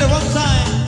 it one time.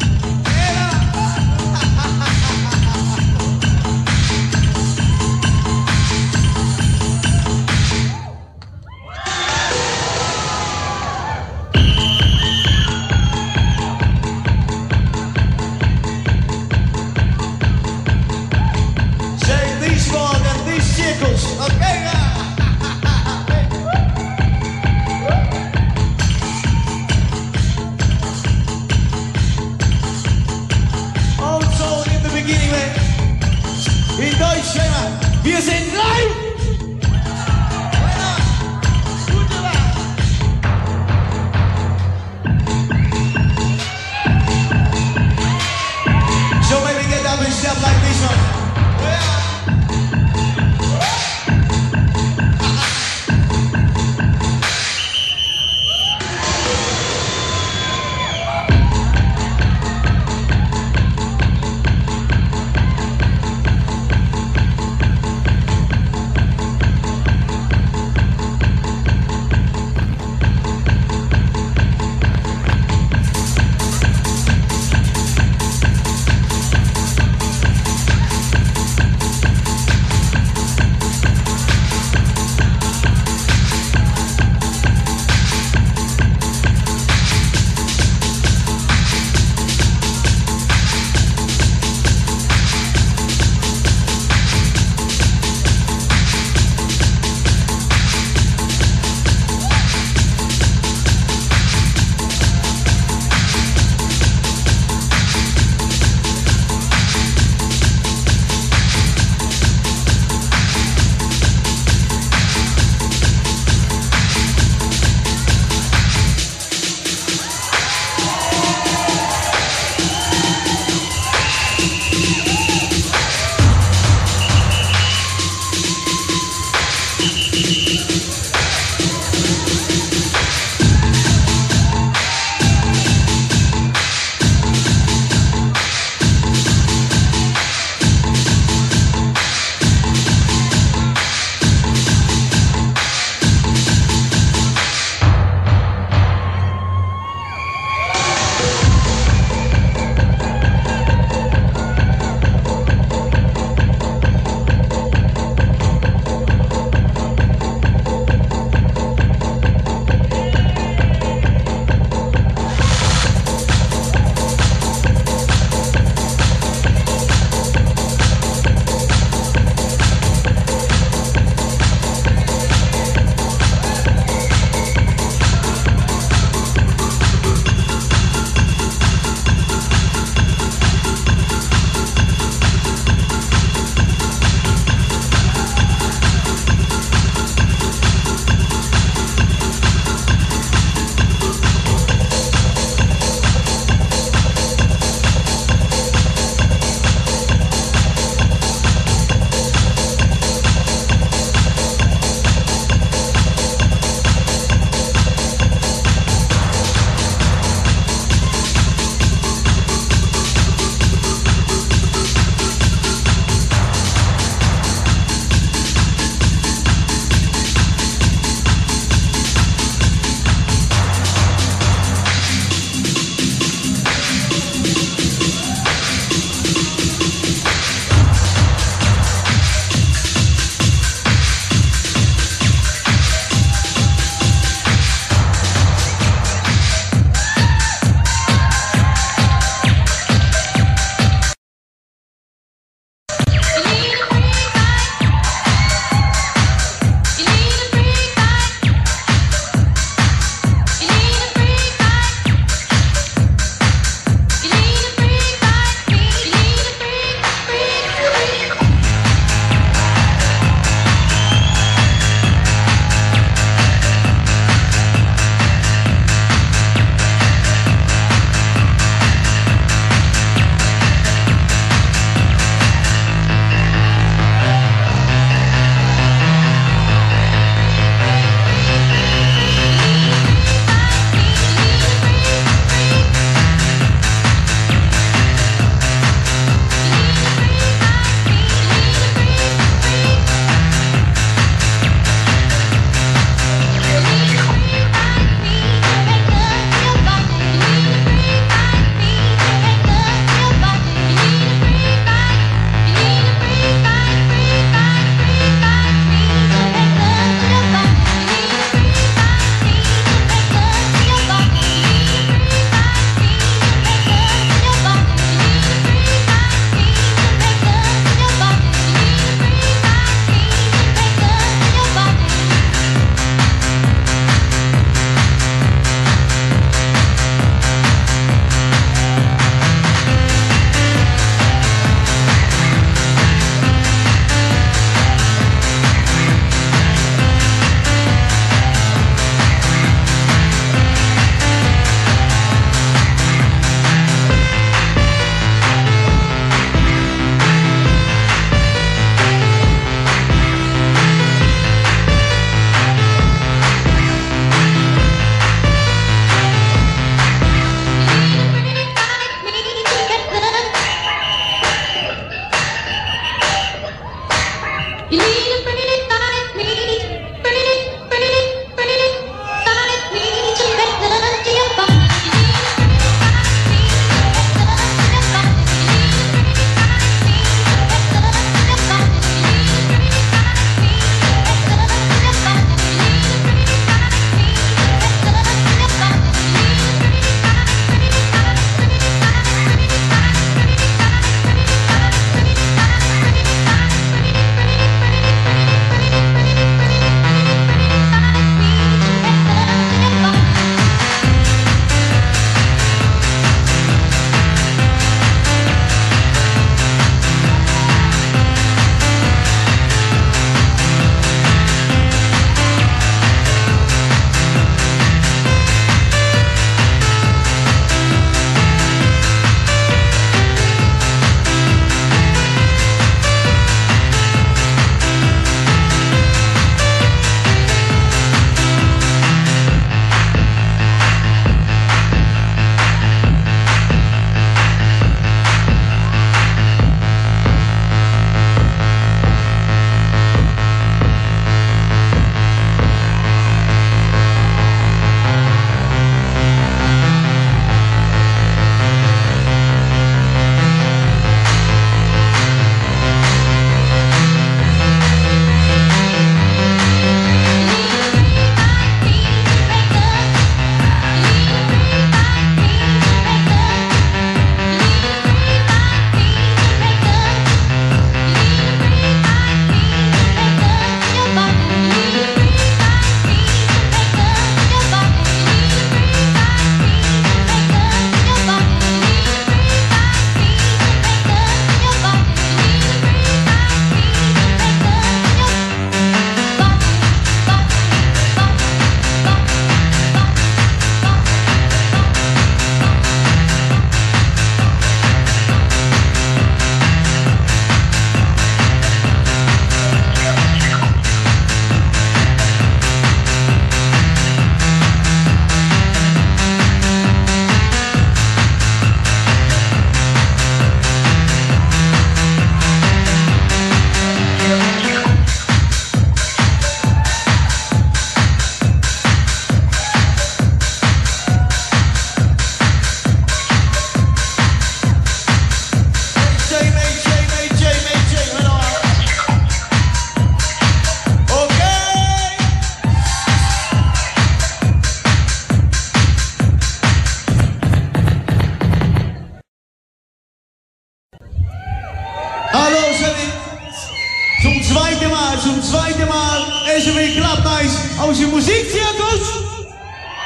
Allemaal. SMW Club Nice. Als je muziekcircus.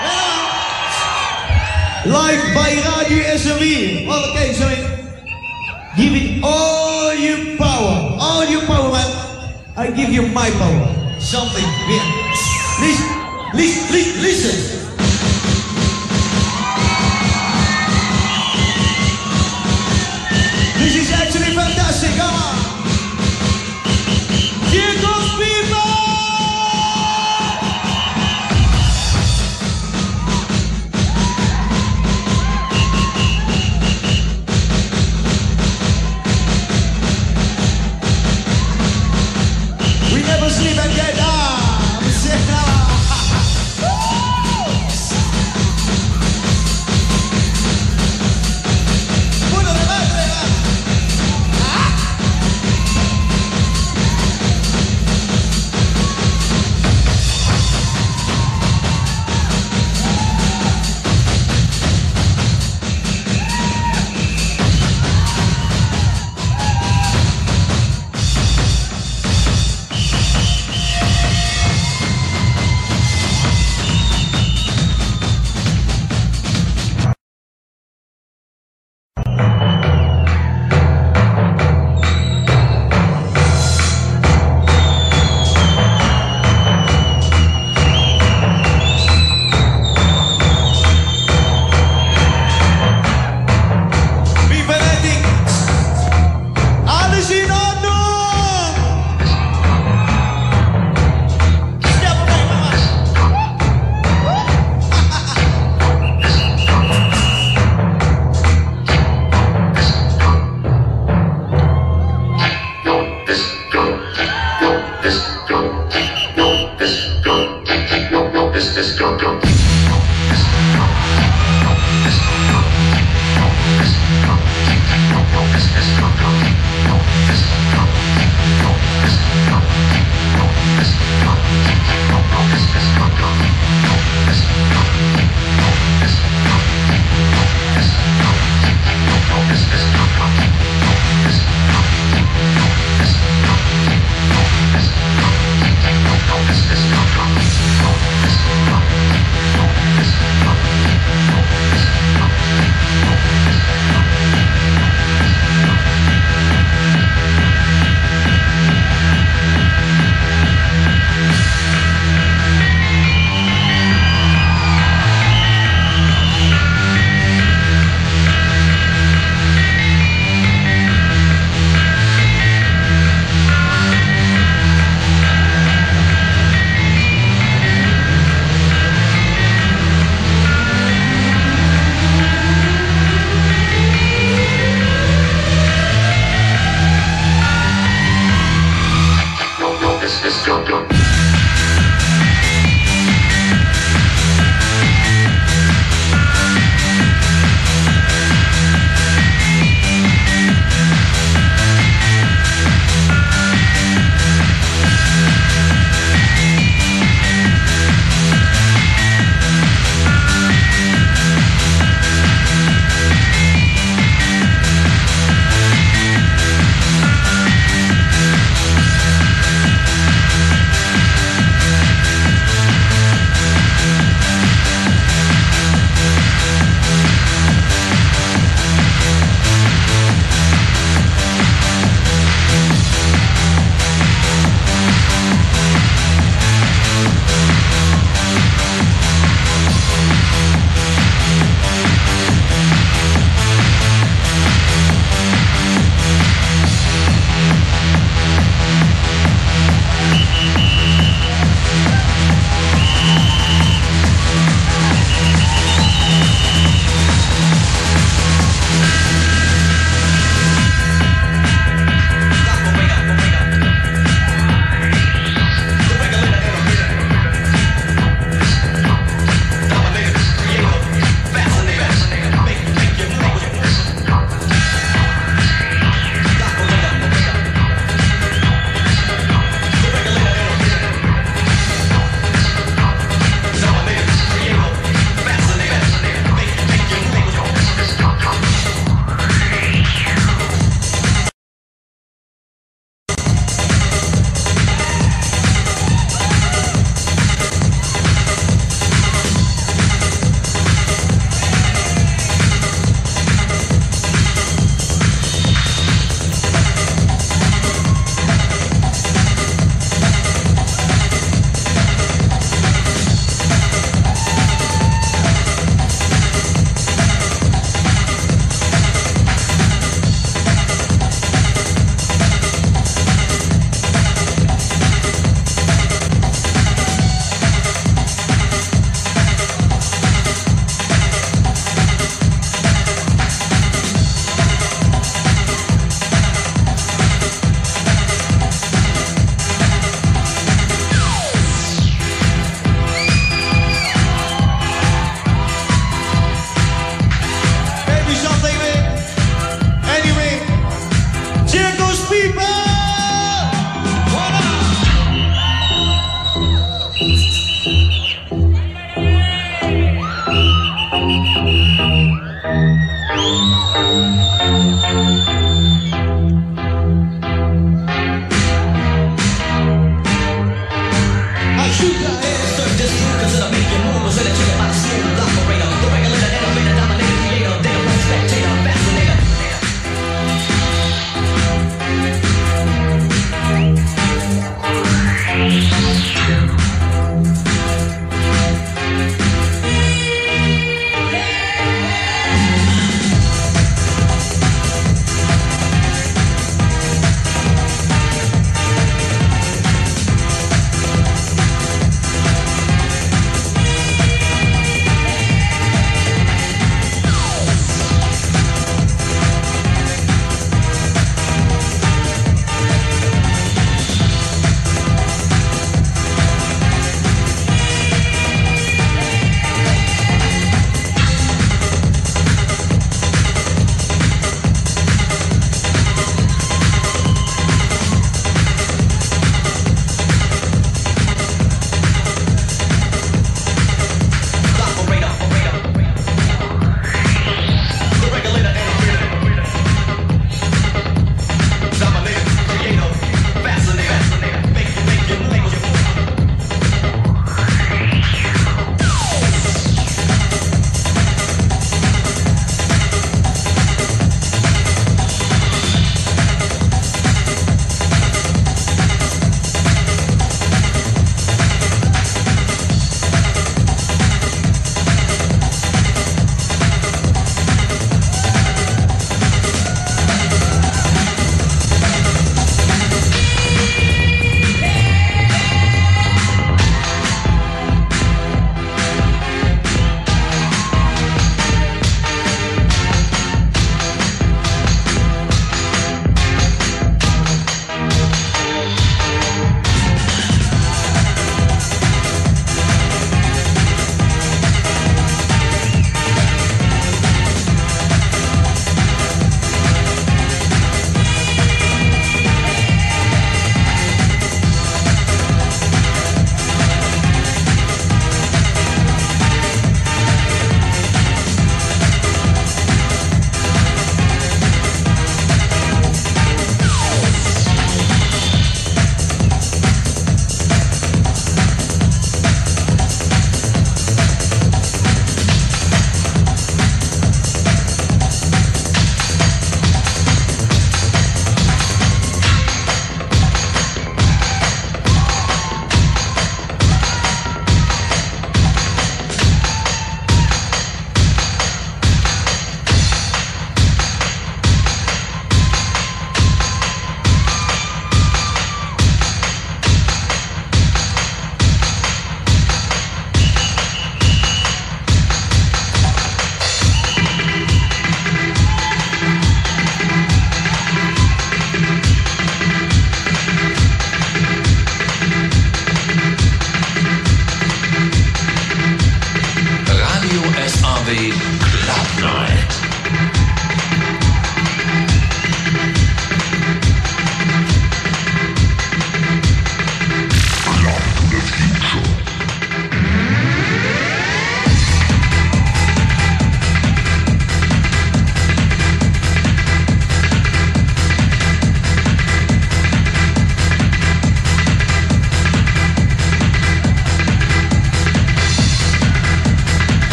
Ja. Live bij Radio SMW. Okay, sorry. Give it all your power. All your power, man. I give you my power. Something. Yeah. Listen. Listen. Listen.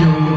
You